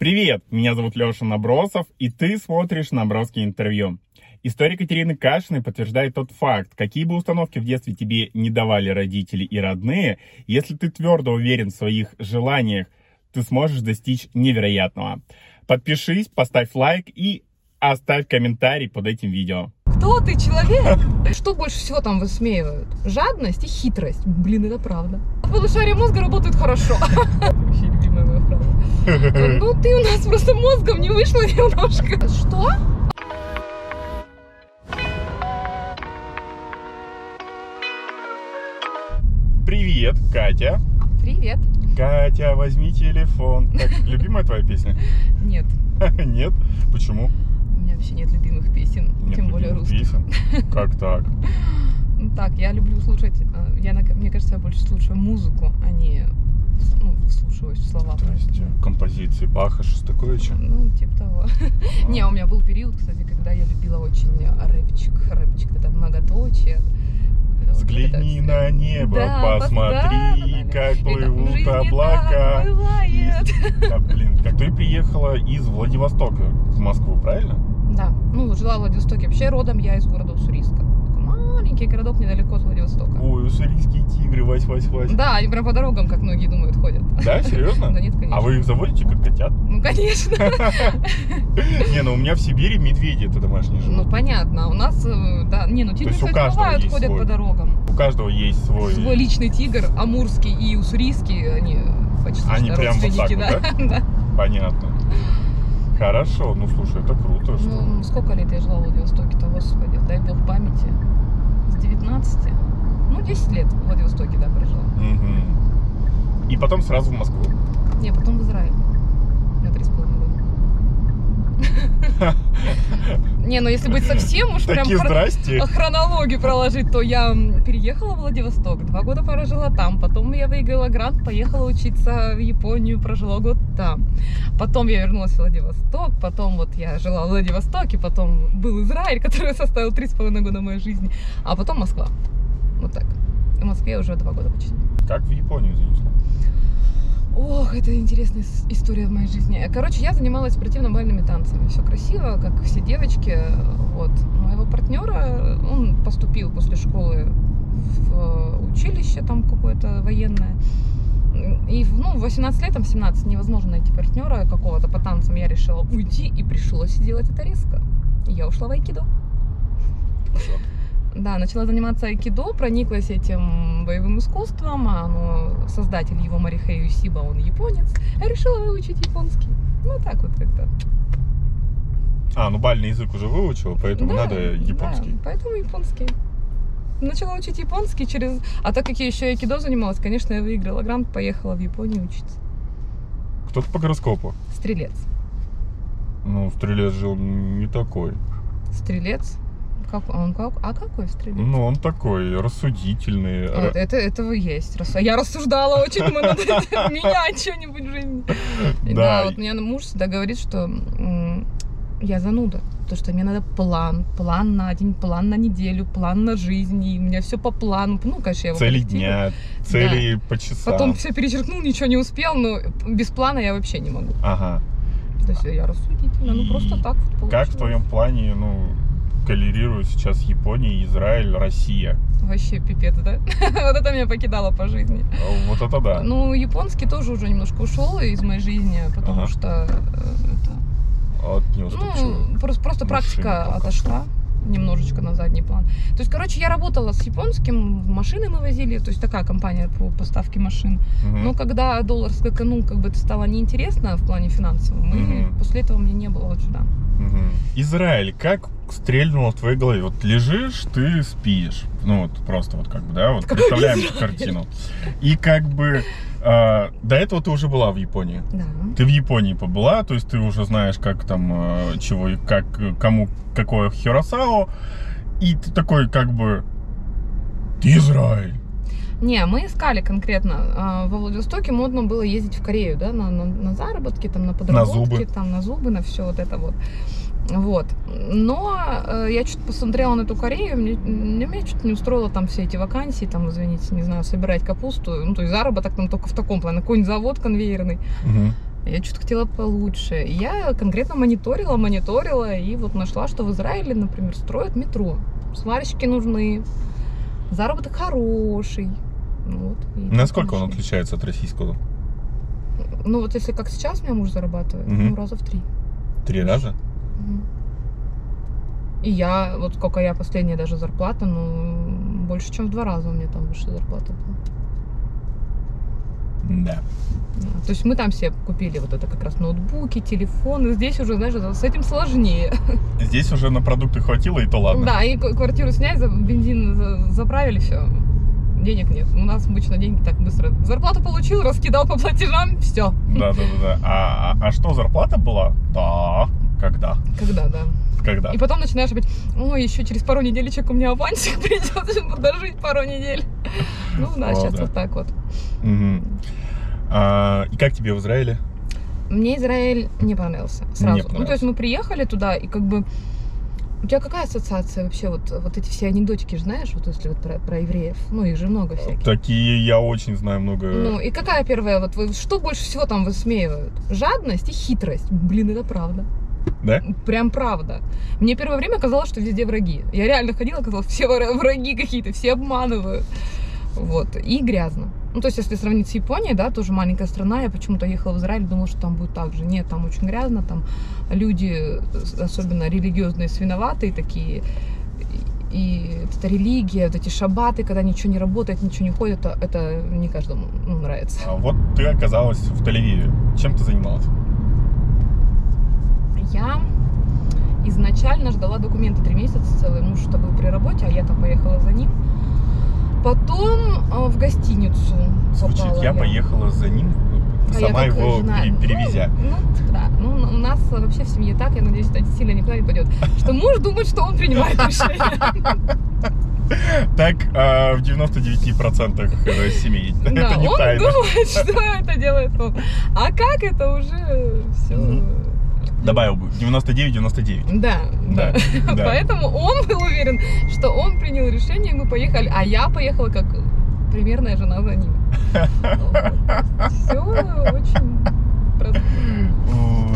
Привет, меня зовут Леша Набросов, и ты смотришь Наброски интервью. История Катерины Кашиной подтверждает тот факт, какие бы установки в детстве тебе не давали родители и родные, если ты твердо уверен в своих желаниях, ты сможешь достичь невероятного. Подпишись, поставь лайк и оставь комментарий под этим видео. Кто ты, человек? Что больше всего там высмеивают? Жадность и хитрость. Блин, это правда. Полушарие мозга работают хорошо. Вообще любимая. Ну, ты у нас просто мозгом не вышла немножко. Что? Привет, Катя. Привет. Катя, возьми телефон. Так, любимая твоя песня? Нет, Нет? Почему? у меня вообще нет любимых песен, Нет тем более русских. песен? Как так? Ну, Так, я люблю слушать, э, я, на- мне кажется, я больше слушаю музыку, а не ну, вслушиваюсь в слова. То есть э, композиции Баха, Шостаковича? Ну, типа того. Не, у меня был период, кстати, когда я любила очень рэпчик, рэпчик, это многоточие. Взгляни вот это на небо, Да, да, посмотри, да, как плывут «В жизни облака. так бывает. А, блин, как ты приехала из Владивостока в Москву, правильно? Да, ну, жила в Владивостоке. Вообще родом я из города Уссурийска. Маленький городок недалеко от Владивостока. Ой, уссурийские тигры, Вась, Вась, Вась. Да, они прям по дорогам, как многие думают, ходят. Да, серьезно? Да нет, конечно. А вы их заводите как котят? Ну, конечно. Не, ну у меня в Сибири медведи это домашние Ну, живут. понятно. У нас, э, да, не, ну тигры, кстати, бывают, ходят по дорогам. У каждого есть свой... Свой личный тигр, амурский и уссурийский, они почти Они прям вот так вот, да. Понятно. Хорошо, ну слушай, это круто, что... Ну, сколько лет я жила в Владивостоке-то, господи, дай бог памяти. С 19? Ну, 10 лет в Владивостоке, да, прожила. Мгм. И потом сразу в Москву. Не, потом в Израиль. На три с половиной года. Не, ну если быть совсем уж прям Такие хро- здрасте. хронологию проложить, то я переехала в Владивосток, два года прожила там, потом я выиграла грант, поехала учиться в Японию, прожила год там. Потом я вернулась в Владивосток, потом вот я жила в Владивостоке, потом был Израиль, который составил три с половиной года моей жизни, а потом Москва. Вот так. В Москве уже два года почти. Как в Японию занесло? Ох, это интересная история в моей жизни. Короче, я занималась спортивно-бальными танцами. Все красиво, как все девочки. Вот. Моего партнера, он поступил после школы в училище там какое-то военное. И ну, в 18 лет, там, в 17 невозможно найти партнера какого-то по танцам. Я решила уйти, и пришлось делать это резко. Я ушла в айкидо. Хорошо. Да, начала заниматься айкидо, прониклась этим боевым искусством, а оно, создатель его Марихей Юсиба, он японец. Я решила выучить японский. Ну, так вот как-то. А, ну бальный язык уже выучила, поэтому Да, надо японский. Да, поэтому японский. Начала учить японский через... А так как я еще айкидо занималась, конечно, я выиграла грант, поехала в Японию учиться. Кто-то по гороскопу. Стрелец. Ну, стрелец жил не такой. Стрелец? Как, он как, а какой стрелец? Ну, он такой рассудительный. А, ра- это, этого есть. Я рассуждала очень, надо менять что-нибудь в жизни. Да. Вот мне муж всегда говорит, что я зануда. То, что мне надо план, план на день, план на неделю, план на жизнь, и у меня все по плану. Ну, конечно, я Цели дня, цели по часам. Потом все перечеркнул, ничего не успел, но без плана я вообще не могу. Ага. То есть я рассудительна, ну просто так вот Как в твоем плане, ну, коллерируют сейчас Япония, Израиль, Россия? Вообще пипец, да? Вот это меня покидало по жизни. А Вот это да. Ну, японский тоже уже немножко ушел из моей жизни, потому Ага. что э, это, От неуступчивого. Ну, просто, практика отошла немножечко на задний план. То есть, короче, я работала с японским, машины мы возили, то есть такая компания по поставке машин. Мгм. Но когда доллар скаканул, как бы это стало неинтересно в плане финансовом, и Мгм. после этого мне не было вот сюда. Мгм. Израиль, как стрельнуло в твоей голове? Вот лежишь, ты спишь. Ну вот просто вот как бы, да, вот Какой представляем Израиль? картину. И как бы а, до этого ты уже была в Японии. Да. Ты в Японии побыла, то есть ты уже знаешь, как там, э, чего и как, кому, какое Хиросао. И ты такой, как бы, ты Израиль. Не, мы искали конкретно. а, Во Владивостоке модно было ездить в Корею, да, на, на, на заработки, там, на подработки, зубы. там, на зубы, на все вот это вот. Вот. Но э, я что-то посмотрела на эту Корею, мне, мне, меня что-то не устроило там все эти вакансии, там, извините, не знаю, собирать капусту. Ну, то есть заработок там только в таком плане, какой-нибудь завод конвейерный. Мгм. Я что-то хотела получше. И я конкретно мониторила, мониторила, и вот нашла, что в Израиле, например, строят метро. Сварщики нужны, заработок хороший. Ну Вот, Насколько он отличается от российского? Ну вот если как сейчас у меня муж зарабатывает, Мгм. ну раза в три. Три раза? И я, вот сколько я последняя даже зарплата, ну, больше, чем в два раза у меня там выше зарплата была. Да. Да. То есть мы там все купили вот это как раз ноутбуки, телефоны. Здесь уже, знаешь, с этим сложнее. Здесь уже на продукты хватило, и то ладно. Да, и квартиру снять, бензин за- заправили, все. Денег нет. У нас обычно деньги так быстро. Зарплату получил, раскидал по платежам, все. Да, да, да, да. А, а, а что, зарплата была? Да. Когда? Когда, да. Когда? И потом начинаешь опять, ой, еще через пару неделечек у меня авансик придет, буду дожить пару недель. Ну да, О, сейчас да. вот так вот. Мгм. А, и как тебе в Израиле? Мне Израиль не понравился сразу. Не Ну, то понравился. есть мы приехали туда, и как бы... У тебя какая ассоциация вообще, вот, вот эти все анекдотики, знаешь, вот если вот про, про евреев? Ну, их же много всяких. Такие я очень знаю много. Ну, и какая первая, вот, что больше всего там высмеивают? Жадность и хитрость. Блин, это правда. Да? Прям правда. Мне первое время казалось, что везде враги. Я реально ходила, казалось, все вра- враги какие-то, все обманывают. Вот. И грязно. Ну, то есть, если сравнить с Японией, да, тоже маленькая страна, я почему-то ехала в Израиль, думала, что там будет так же. Нет, там очень грязно, там люди, э, особенно религиозные, свиноватые такие. И и вот эта религия, вот эти шабаты, когда ничего не работает, ничего не ходит, это, это не каждому ну, нравится. А вот ты оказалась в Тель-Авиве. Чем ты занималась? Я изначально ждала документы три месяца целый. Муж что был при работе, а я там поехала за ним. Потом э, в гостиницу Звучит, попала я поехала за ним, А я сама его жена. пере- перевезя. Ну, ну, да. Ну, у нас вообще в семье так, я надеюсь, это сильно никуда не пойдет. Что муж думает, что он принимает решение. Так а, в 99% семей. Да, Это не он тайна. думает, что это делает он. А как это уже все. Добавил бы 99-99. Да, Да, да. да. Поэтому он был уверен, что он принял решение, мы поехали. А я поехала как примерная жена за ним. Все очень просто.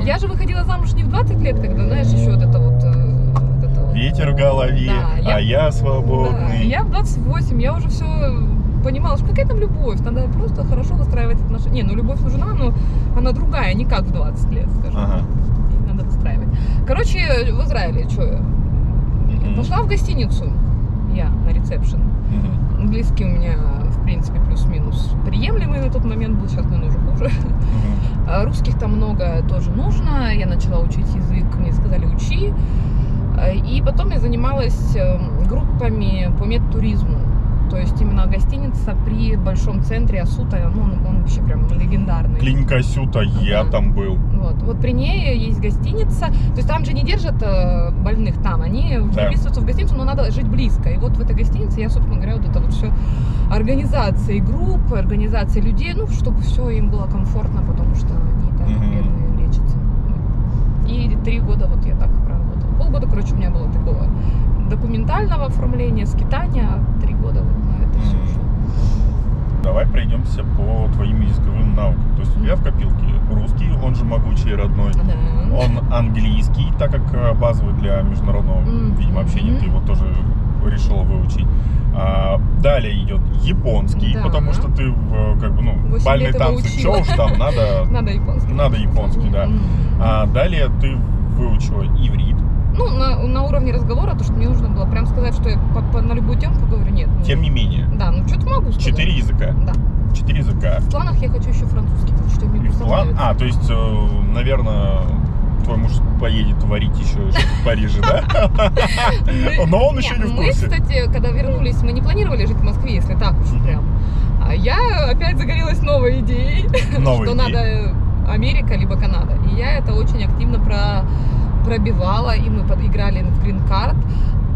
Я же выходила замуж не в 20 лет, когда, знаешь, еще вот это вот... э, вот это вот. Ветер в голове, Да, я- а я Да, свободный. я в 28, я уже все понимала, что какая там любовь, надо просто хорошо выстраивать отношения. Не, ну любовь нужна, но она другая, не как в 20 лет, скажем. Ага. Надо выстраивать. Короче, в Израиле, что я? Мгм. Пошла в гостиницу я на ресепшн. Мгм. Английский у меня, в принципе, плюс-минус приемлемый на тот момент был, сейчас, наверное, уже хуже. А Русских там много тоже нужно. Я начала учить язык, мне сказали учи. И потом я занималась э, группами по медтуризму. То есть именно гостиница при большом центре Асута, ну, он, он вообще прям легендарный. Клиника Сюта, я Ага. там был. Вот. вот при ней есть гостиница. То есть там же не держат э, больных там. Они Да. выписываются в гостиницу, но надо жить близко. И вот в этой гостинице я, собственно говоря, вот это вот все организации групп, организации людей, ну, чтобы все им было комфортно, потому что они так Мгм. бедные лечатся. И три года вот я так проработала. Полгода, короче, у меня было такого документального оформления, скитания, а три года вот на это все ушло. Давай пройдемся по твоим языковым навыкам. То есть у тебя в копилке русский, он же могучий родной. Да. Он английский, так как э, базовый для международного, видимо, общения, ты его тоже решила выучить. А, далее идет японский, Да. потому что ты в, как бы, ну, бальные танцы, чё уж там, надо... Надо японский. Надо японский, да. А далее ты выучила иврит. Ну, на, на уровне разговора, то, что мне нужно было прям сказать, что я по- по- на любую тему поговорю, нет. ну, Тем не менее, Да, ну что-то могу сказать. четыре языка. Да. Четыре языка. В планах я хочу еще французский выучить, а мне план... А, то есть, наверное, твой муж поедет варить еще в Париже, да? Мы- Но он еще не в Мы, курсе. кстати, когда вернулись, мы не планировали жить в Москве, если так уж прям. А я опять загорелась новой идеей, что надо Америка либо Канада. И я это очень активно про пробивала, и мы подыграли в Card.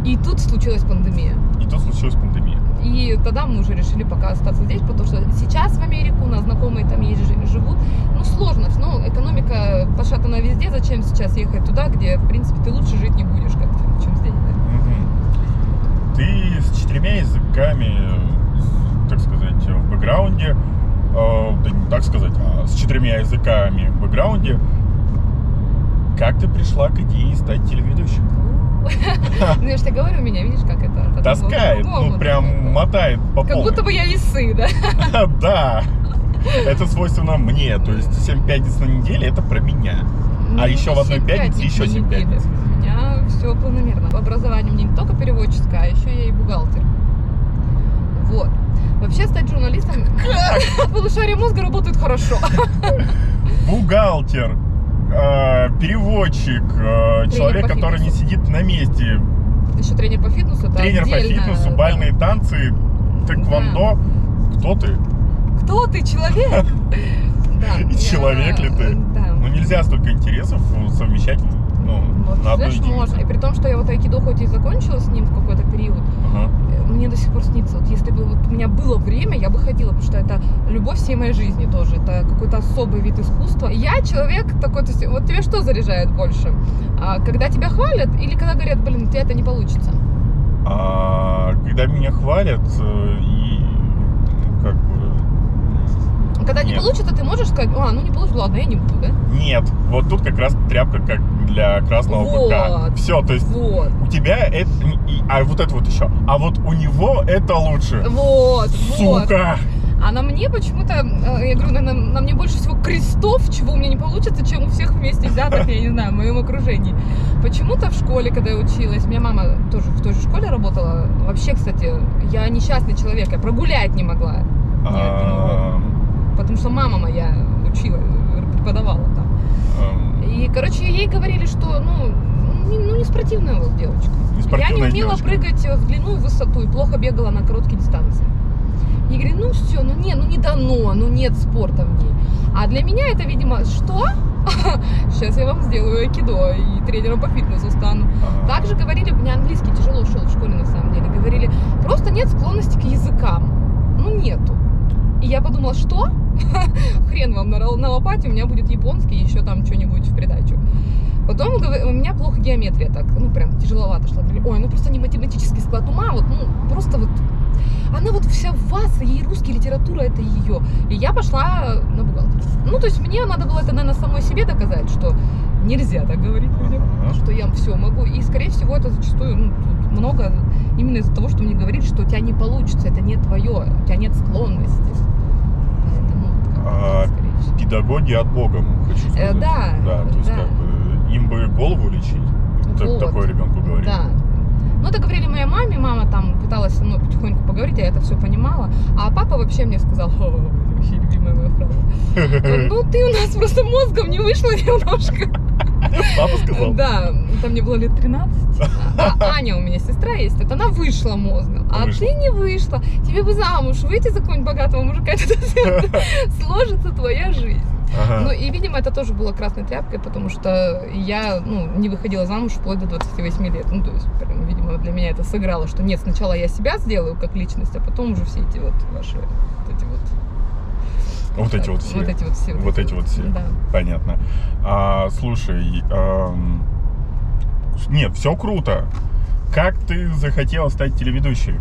И тут случилась пандемия. И тут случилась пандемия. И тогда мы уже решили пока остаться здесь, потому что сейчас в Америку у нас знакомые там есть, жи- живут. Ну, сложно, но экономика пошатана везде. Зачем сейчас ехать туда, где, в принципе, ты лучше жить не будешь, как чем здесь, да? Мгм. Ты с четырьмя языками, так сказать, в бэкграунде. э, да не так сказать, а с четырьмя языками в бэкграунде. Как ты пришла к идее стать телеведущей? Ну, я же тебе говорю, меня, видишь, как это... Таскает, ну прям мотает по Как будто бы я весы, да? Да, это свойственно мне. То есть 7 пятниц на неделе это про меня. А еще в одной пятнице пятниц еще на семь неделю. пятниц. У меня все планомерно. Образование у меня не только переводческое, а еще я и бухгалтер. Вот. Вообще стать журналистом... Полушарие мозга работает хорошо. Бухгалтер, переводчик, э, человек, по который не сидит на месте, Еще тренер по фитнесу. это тренер по фитнесу, да. бальные танцы, тэквондо. Кто ты? Кто ты, человек? Да. И человек ли ты? Да. Ну нельзя столько интересов совмещать ну, Вот, на знаешь, можно. И при том, что я вот айкидо хоть и закончила с ним в какой-то период, Ага. э, мне до сих пор снится. Вот если бы вот у меня было время, я бы ходила, потому что это любовь всей моей жизни тоже. Это какой-то особый вид искусства. Я человек такой, то есть, вот тебе что заряжает больше? А, когда тебя хвалят или когда говорят, блин, у тебя это не получится? А, когда меня хвалят э, и ну, как бы Когда не Нет. получится, ты можешь сказать, а, ну не получится, ладно, я не буду, да? нет, вот тут как раз тряпка как для красного быка. Вот. Все, то есть Вот. у тебя это, а вот это вот еще, а вот у него это лучше. Вот, вот. Сука! А на мне почему-то, э, я говорю, на, на- на мне больше всего крестов, чего у меня не получится, чем у всех вместе взятых, я не знаю, в моем окружении. Почему-то в школе, когда я училась, у меня мама тоже в той же школе работала. Вообще, кстати, я несчастный человек, я прогулять не могла. Это не могла. Что мама моя учила, преподавала там. И, короче, ей говорили, что, ну, не, ну, не спортивная вот девочка. Я не умела девочка. прыгать в длину и высоту, и плохо бегала на короткие дистанции. И говорю, ну все, ну не, ну не дано, ну нет спорта в ней. А для меня это, видимо, что? Сейчас я вам сделаю айкидо и тренером по фитнесу стану. А, Также говорили, меня английский тяжело шел в школе на самом деле. Говорили, просто нет склонности к языкам. Ну нету. И я подумала, что? Хрен вам на, на лопате, у меня будет японский еще там что-нибудь в придачу. Потом у меня плохо геометрия так, ну прям тяжеловато шла. Ой, ну просто не математический склад ума, вот, ну просто вот она вот вся в вас, ей русский, литература это ее. И я пошла на бухгалтерию. Ну, то есть мне надо было это, наверное, самой себе доказать, что нельзя так говорить людям, Ага. что я все могу. И, скорее всего, это зачастую ну, тут много именно из-за того, что мне говорили, что у тебя не получится, это не твое, у тебя нет склонности. А. Педагоги от Бога, хочу сказать. Э, да, Да, то есть да. как бы им бы голову лечить. Вот. Такое ребенку говорить. Да. Ну, это говорили моей маме, мама там пыталась со мной потихоньку поговорить, я это все понимала. А папа вообще мне сказал, «О, вообще любимая моя фраза. Ну, ты у нас просто мозгом не вышла немножко. Папа сказал? Да, там мне было лет 13. А Аня у меня сестра есть, вот она вышла мозгом, а Вышла. ты не вышла. Тебе бы замуж выйти за какого-нибудь богатого мужика, тогда сложится твоя жизнь. Ага. Ну и, видимо, это тоже было красной тряпкой, потому что я, ну, не выходила замуж вплоть до 28 лет. Ну, то есть, прям, видимо, для меня это сыграло, что нет, сначала я себя сделаю как личность, а потом уже все эти вот ваши, вот эти вот... Вот эти вот все. Вот эти вот все. Вот эти вот все. Да. Понятно. А, слушай, ам, нет, все круто. Как ты захотела стать телеведущей?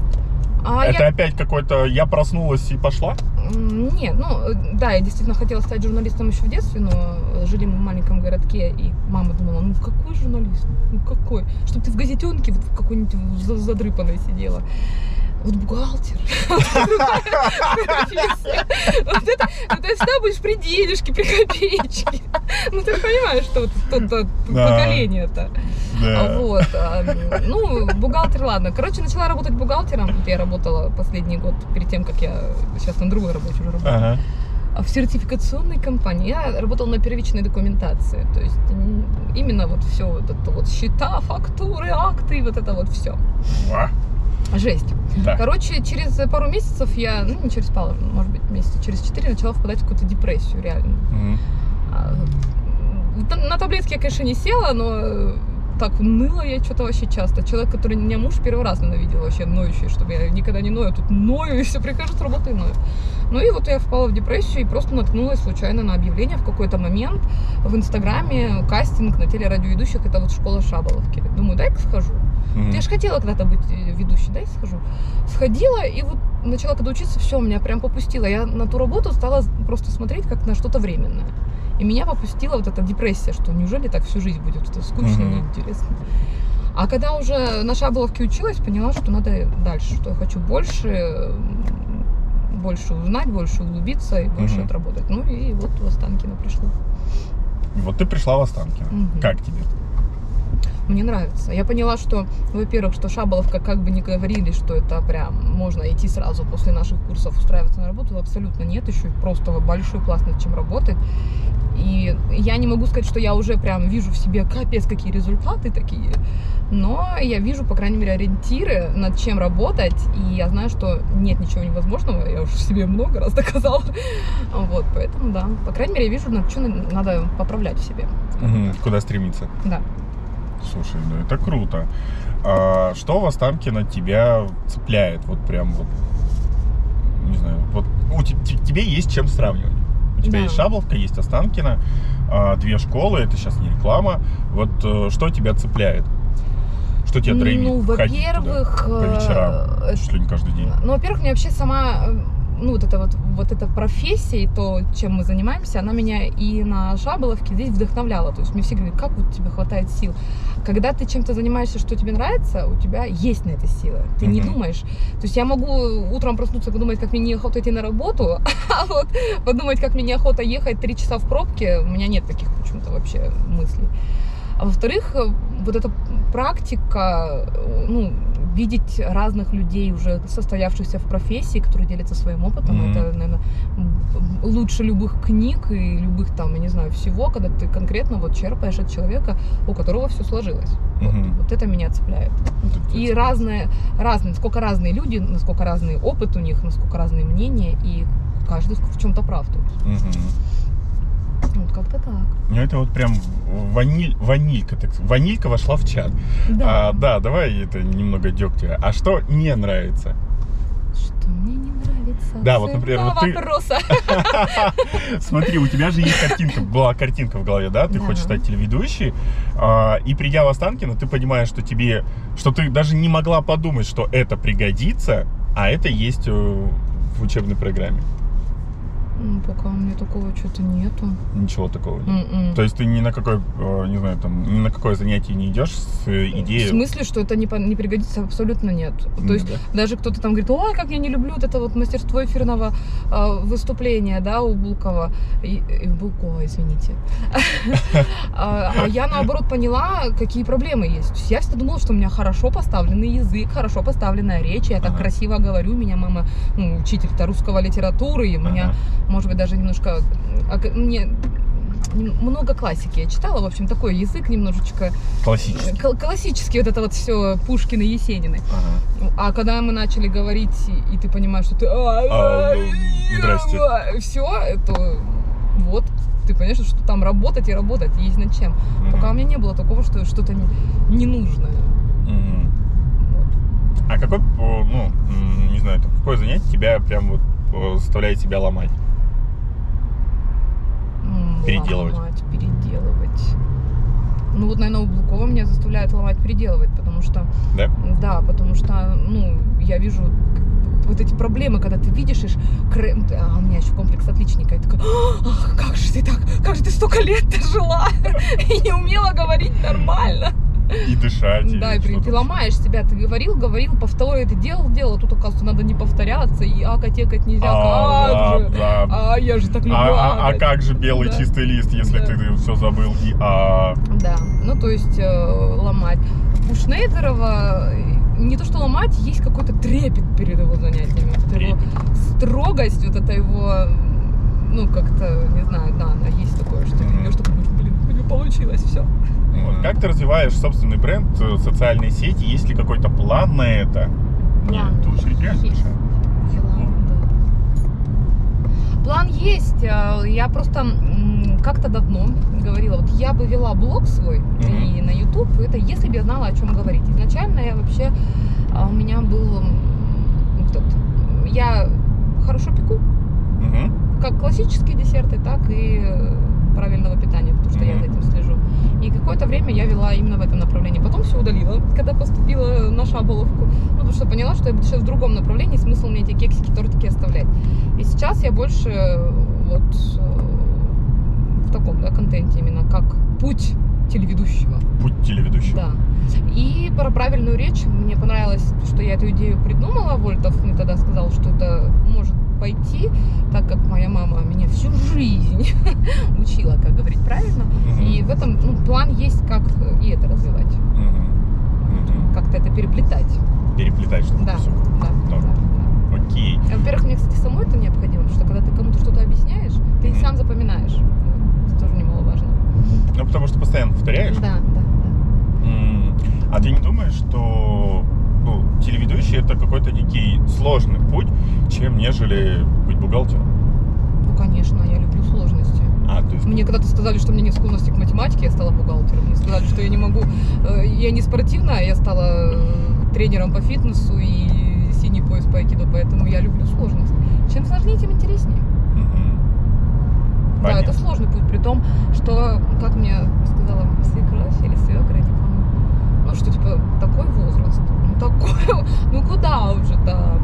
А Это я опять какой-то я проснулась и пошла? Нет, ну э, да, я действительно хотела стать журналистом еще в детстве, но жили мы в маленьком городке, и мама думала, ну какой журналист, ну какой, чтобы ты в газетенке вот в какой-нибудь за- задрыпанной сидела. Вот бухгалтер. Вот это, ты всегда будешь при денежке, при копеечке. Ну, ты понимаешь, что вот то- то Да. поколение-то. Да. Вот. а, Ну, бухгалтер, ладно. Короче, начала работать бухгалтером. Я работала последний год перед тем, как я сейчас на другой работе уже работаю. А В сертификационной компании. Я работала на первичной документации. То есть именно вот все вот это вот счета, фактуры, акты, вот это вот все. А, Жесть. Да. Короче, через пару месяцев я, ну не через пару, может быть, месяца через четыре начала впадать в какую-то депрессию, реально. Мгм. А, На таблетки я, конечно, не села, но э, так ныла я что-то вообще часто. Человек, который меня муж первый раз ненавидел вообще ноющий, чтобы я никогда не ною, тут ною, и все, прихожу с работы и ною. Ну и вот я впала в депрессию и просто наткнулась случайно на объявление в какой-то момент в Инстаграме, кастинг на телерадиоведущих, это вот школа Шаболовки. Думаю, дай-ка схожу. Мгм. Я же хотела когда-то быть э, ведущей, да, я схожу. Сходила, и вот начала когда учиться, все, меня прям попустило. Я на ту работу стала просто смотреть как на что-то временное. И меня попустила вот эта депрессия, что неужели так всю жизнь будет, это скучно, Мгм. неинтересно. А когда уже на Шаболовке училась, поняла, что надо дальше, что я хочу больше, больше узнать, больше углубиться и больше Мгм. отработать. Ну и вот в Останкино пришло. Вот ты пришла в Останкино. Мгм. Как тебе? Мне нравится. Я поняла, что, во-первых, что Шаболовка, как бы ни говорили, что это прям можно идти сразу после наших курсов устраиваться на работу, абсолютно нет. Еще просто большой класс над чем работать. И я не могу сказать, что я уже прям вижу в себе капец какие результаты такие. Но я вижу, по крайней мере, ориентиры, над чем работать. И я знаю, что нет ничего невозможного. Я уже себе много раз доказала. Вот, поэтому да. По крайней мере, я вижу, над чем надо поправлять в себе. Мгм. Куда стремиться? Да. Слушай, ну это круто. А что в Останкино тебя цепляет? Вот прям вот, не знаю, вот у те- те- тебе есть чем сравнивать. У тебя Да. есть Шабловка, есть Останкино, а, две школы, это сейчас не реклама. Вот э, что тебя цепляет? Что тебя драйвит? Ну, во-первых, по вечерам, э, чуть ли не каждый день. Ну, во-первых, мне вообще сама, э, ну, вот эта вот, вот эта профессия и то, чем мы занимаемся, она меня и на Шаболовке здесь вдохновляла. То есть мне все говорят, как вот тебе хватает сил. Когда ты чем-то занимаешься, что тебе нравится, у тебя есть на это сила. Ты не Мгм. думаешь. То есть я могу утром проснуться и подумать, как мне неохота идти на работу, а вот подумать, как мне неохота ехать три часа в пробке, у меня нет таких почему-то вообще мыслей. А во-вторых, э, вот эта практика, э, ну, видеть разных людей, уже состоявшихся в профессии, которые делятся своим опытом, Мгм. это, наверное, лучше любых книг и любых там, я не знаю, всего, когда ты конкретно вот черпаешь от человека, у которого все сложилось. Вот, Мгм. вот это меня цепляет. Вот тебя И разные, разные, насколько разные люди, насколько разный опыт у них, насколько разные мнения, и каждый в чем-то прав. То есть, Мгм. вот как-то так. Ну это вот прям ваниль, ванилька, так. Ванилька вошла в чат. А, да, давай это немного дегтя. А что не нравится? Что мне не нравится. Да, вот, например, вот ты- вопроса. Смотри, у тебя же есть картинка, была картинка в голове, да? Ты Да. хочешь стать телеведущей, а, и придя в Останкино, ты понимаешь, что тебе, что ты даже не могла подумать, что это пригодится, а это есть э, в учебной программе. М, Пока у меня такого что-то нету. Ничего такого нет. М-м. То есть ты ни на какой, э, не знаю, там, ни на какое занятие не идешь с э, В идеей. смысле, что это не, по- не пригодится, абсолютно нет. То Нет, есть да? даже кто-то там говорит, ой, как я не люблю вот это вот мастерство эфирного э, выступления, да, у Булкова. И, и Булкова, извините. А а я, наоборот, поняла, какие проблемы есть. Я всегда думала, что у меня хорошо поставленный язык, хорошо поставленная речь, я так красиво говорю, меня мама, ну, учитель-то русского литературы, и у меня. Может быть, даже немножко... Мне много классики я читала, в общем, такой язык немножечко Классический. кл- классический, вот это вот все Пушкин и Есенины. Ага. А когда мы начали говорить, и, ты понимаешь, что ты... А, ну, здрасте. Все, это вот, ты понимаешь, что там работать и работать, есть над чем. Пока у меня не было такого, что что-то не- ненужное. Мгм. Вот. А какой, ну, не знаю, какое занятие тебя прям вот заставляет себя ломать? Переделывать. Ломать, переделывать. Ну вот, наверное, у Блукова меня заставляет ломать, переделывать, потому что... Да? Да, потому что, ну, я вижу вот эти проблемы, когда ты видишь, ишь, крем, а у меня еще комплекс отличника, и ах, как же ты так, как же ты столько лет жила и не умела говорить нормально. И дышать. Да, и ты ломаешь себя, ты говорил, говорил, повторяй, это делал, делал, а тут, оказывается, надо не повторяться, и акать, экать нельзя, А, как да, же, да. а я же так люблю А, а- а акать. как же белый Да. чистый лист, если Да. ты все забыл и а Да, ну то есть э, ломать. У Шнейдерова э, не то что ломать, есть какой-то трепет перед его занятиями. Вот его строгость, вот это его, ну как-то, не знаю, да, она есть такое, что ты Мгм. идешь такой, блин, у него получилось все. Вот. как ты развиваешь собственный бренд, э, социальные сети, есть ли какой-то план на это? План Нет, уже есть. большая. План есть. э, Я просто как-то давно говорила, вот я бы вела блог свой и на YouTube, это если бы я знала, о чем говорить. Изначально я вообще, а, у меня был м, этот, я хорошо пеку, Мгм. как классические десерты, так и э, правильного питания, потому что я Мгм. за этим слежу. И какое-то время я вела именно в этом направлении. Потом все удалила, когда поступила на Шаболовку. Ну, потому что поняла, что я буду сейчас в другом направлении, смысл мне эти кексики, тортики оставлять. И сейчас я больше э, вот э, в таком, да, контенте именно, как путь телеведущего. Путь телеведущего. Да. И про правильную речь мне понравилось, что я эту идею придумала. Вольтов мне тогда сказал, что это может пойти, так как моя мама меня всю жизнь учила, как говорить правильно. Мгм. И в этом ну, план есть, как и это развивать, Мгм. Мгм. как-то это переплетать. Переплетать что-то Да, всё. да, да, да. Окей. Во-первых, мне, кстати, самой это необходимо, потому что когда ты кому-то что-то объясняешь, ты Мгм. сам запоминаешь. Это тоже немаловажно. Ну, потому что постоянно повторяешь. Да, да, да. А ты не думаешь, что ну, телеведущий это какой-то некий сложный путь, чем нежели быть бухгалтером? Ну, конечно, я люблю сложности. А, то есть... Мне когда-то сказали, что у меня нет склонности к математике, я стала бухгалтером. Мне сказали, что я не могу... э, Я не спортивная, я стала э, тренером по фитнесу и синий пояс по айкидо, поэтому я люблю сложность. Чем сложнее, тем интереснее. Мгм. Да, это сложный путь, при том, что, как мне сказала свекровь или свекра, я не помню, ну, что, типа, такой возраст, ну, такой, ну, куда уже-то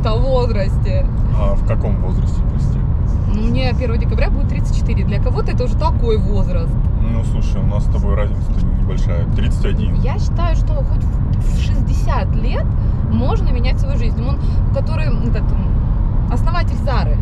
в таком-то возрасте? А в каком возрасте, прости? Ну, мне 1 декабря будет 34, для кого-то это уже такой возраст. Ну, слушай, у нас с тобой разница небольшая. 31. Я считаю, что хоть в в 60 лет можно менять свою жизнь. Он, который, этот, основатель Зары.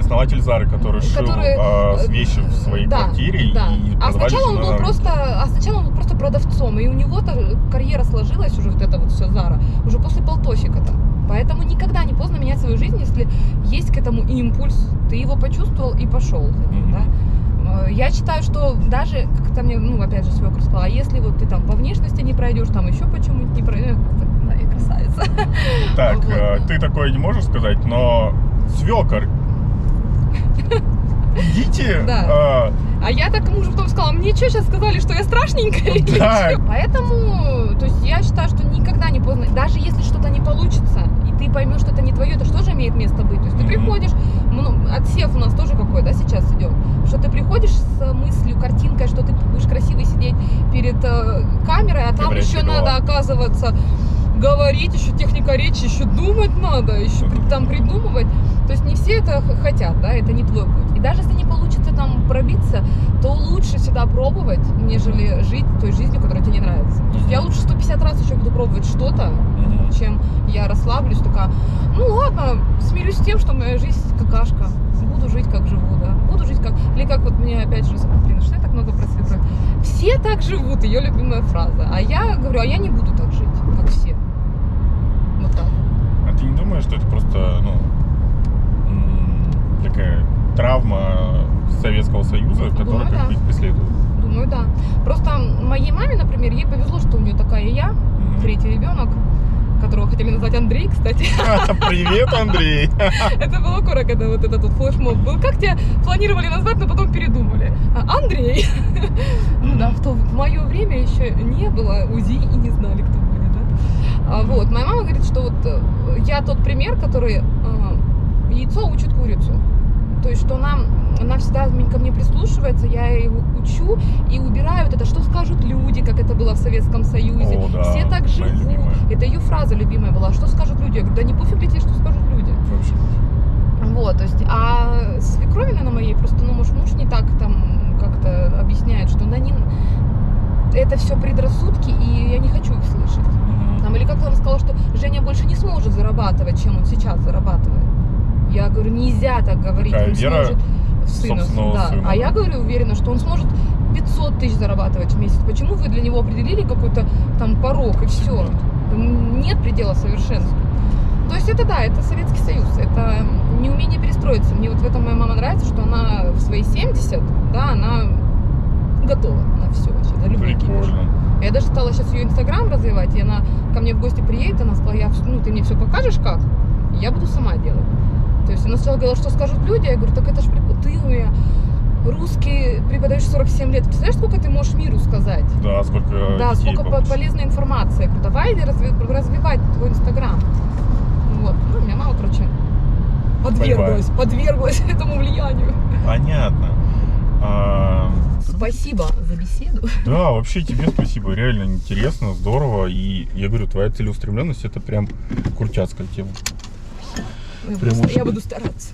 Основатель Зары, который шил Который, а, с э, вещи в своей да, квартире да. и а сначала он был просто, а сначала он был просто продавцом, и у него-то карьера сложилась уже вот это вот все Зара уже после полтосика-то. Поэтому никогда не поздно менять свою жизнь, если есть к этому импульс, ты его почувствовал и пошел за ним, Мгм. да. Э, Я считаю, что даже, как то мне, ну, опять же, свекр сказала, а если вот ты там по внешности не пройдешь, там еще почему-нибудь не пройдешь, да, и красавица. Так, Вот. э, ты такое не можешь сказать, но свекор, идите. Да. э, А я так мужу потом сказала, мне что сейчас сказали, что я страшненькая Да. чё?» Поэтому, то есть я считаю, что никогда не поздно, даже если что-то не получится, и ты поймешь, что это не твое, это что же имеет место быть? То есть ты приходишь, ну, отсев у нас тоже какой, да, сейчас идет, что ты приходишь с мыслью, картинкой, что ты будешь красиво сидеть перед э, камерой, а там еще надо, оказывается, говорить, еще техника речи, еще думать надо, еще там придумывать. То есть не все это хотят, да, это не твой путь. И даже если не получится там пробиться, то лучше всегда пробовать, нежели жить той жизнью, которая тебе не нравится. То есть я лучше 150 раз еще буду пробовать что-то, чем я расслаблюсь, такая, ну ладно, смирюсь с тем, что моя жизнь какашка. Буду жить, как живу, да. Буду жить как... Или как вот мне опять же, блин, что я так много про? Все так живут, ее любимая фраза. А я говорю, а я не буду так жить, как все. Думаешь, что это просто, ну, такая травма Советского Союза, которая Думаю, как да. их преследует? Думаю, да. Просто моей маме, например, ей повезло, что у нее такая я, Мгм. третий ребенок, которого хотели назвать Андрей, кстати. Привет, Андрей! Это было кора, когда вот этот вот флешмоб был. Как тебя планировали назвать, но потом передумали? А, Андрей. Ну да, в то мое время еще не было УЗИ и не знали, кто Вот, моя мама говорит, что вот э, я тот пример, который э, яйцо учит курицу. То есть, что она, она всегда ко мне прислушивается, я ее учу и убираю вот это, что скажут люди, как это было в Советском Союзе. О, да, Все так живут. Это ее фраза любимая была. Что скажут люди? Я говорю, да не пофиг тебе, что скажут люди. Вообще. Вот, то есть, а свекровина на моей просто, ну, может, муж не так там как-то объясняет, что да не... Это все предрассудки, и я не хочу их слышать. Мгм. Там, или как он сказал, что Женя больше не сможет зарабатывать, чем он сейчас зарабатывает. Я говорю, нельзя так говорить. Какая он вера сможет сына, да. сына, А я говорю уверена, что он сможет 500 тысяч зарабатывать в месяц. Почему вы для него определили какой-то там порог и все? Нет предела совершенству. То есть это да, это Советский Союз, это неумение перестроиться. Мне вот в этом моя мама нравится, что она в свои 70, да, она готова на все вообще, любые какие-то Прикольно. я даже стала сейчас ее инстаграм развивать, и она ко мне в гости приедет, она сказала, я, ну, ты мне все покажешь как, и я буду сама делать. То есть она сначала говорила, что скажут люди, я говорю, так это ж прикол, ты у меня русский преподаешь 47 лет, представляешь, сколько ты можешь миру сказать? Да, сколько да, сколько по- получишь. полезной информации. Я давай разви- развивать твой инстаграм. Вот, ну, у меня мама, короче, подверглась, подверглась этому влиянию. Понятно. А, Спасибо за беседу. Да, вообще тебе спасибо, реально интересно, здорово. И я говорю, твоя целеустремленность это прям крутяцкая тема. Я Прям очень- Я буду стараться.